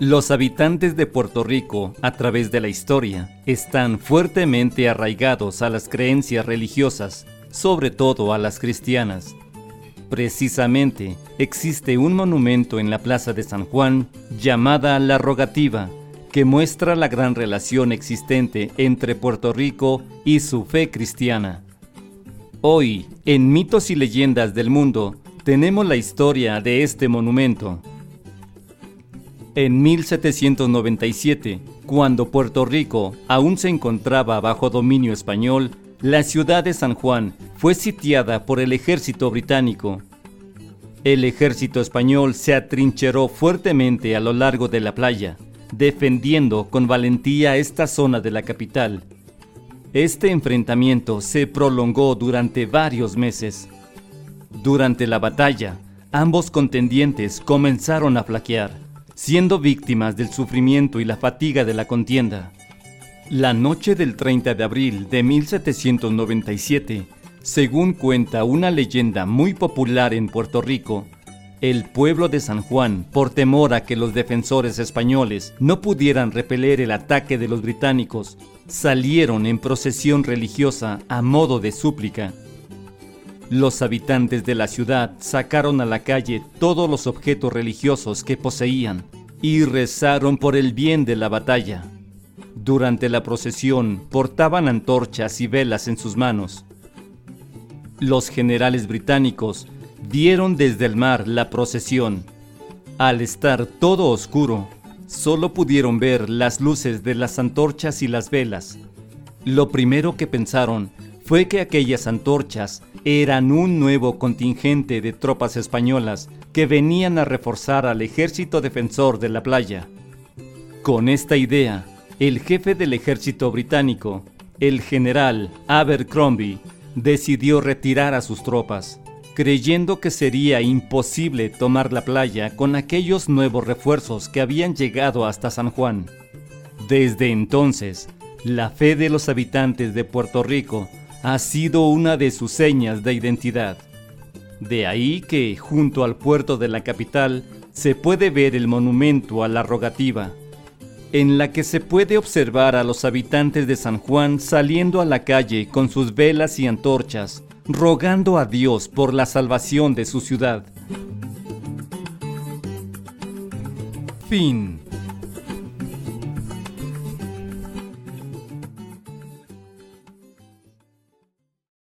Los habitantes de Puerto Rico, a través de la historia, están fuertemente arraigados a las creencias religiosas, sobre todo a las cristianas. Precisamente, existe un monumento en la Plaza de San Juan llamada La Rogativa, que muestra la gran relación existente entre Puerto Rico y su fe cristiana. Hoy, en Mitos y Leyendas del Mundo, tenemos la historia de este monumento. En 1797, cuando Puerto Rico aún se encontraba bajo dominio español, la ciudad de San Juan fue sitiada por el ejército británico. El ejército español se atrincheró fuertemente a lo largo de la playa, defendiendo con valentía esta zona de la capital. Este enfrentamiento se prolongó durante varios meses. Durante la batalla, ambos contendientes comenzaron a flaquear siendo víctimas del sufrimiento y la fatiga de la contienda. La noche del 30 de abril de 1797, según cuenta una leyenda muy popular en Puerto Rico, el pueblo de San Juan, por temor a que los defensores españoles no pudieran repeler el ataque de los británicos, salieron en procesión religiosa a modo de súplica. Los habitantes de la ciudad sacaron a la calle todos los objetos religiosos que poseían y rezaron por el bien de la batalla. Durante la procesión portaban antorchas y velas en sus manos. Los generales británicos vieron desde el mar la procesión. Al estar todo oscuro, solo pudieron ver las luces de las antorchas y las velas. Lo primero que pensaron fue que aquellas antorchas eran un nuevo contingente de tropas españolas que venían a reforzar al ejército defensor de la playa. Con esta idea, el jefe del ejército británico, el general Abercrombie, decidió retirar a sus tropas, creyendo que sería imposible tomar la playa con aquellos nuevos refuerzos que habían llegado hasta San Juan. Desde entonces, la fe de los habitantes de Puerto Rico ha sido una de sus señas de identidad. De ahí que, junto al puerto de la capital, se puede ver el monumento a la rogativa, en la que se puede observar a los habitantes de San Juan saliendo a la calle con sus velas y antorchas, rogando a Dios por la salvación de su ciudad. Fin.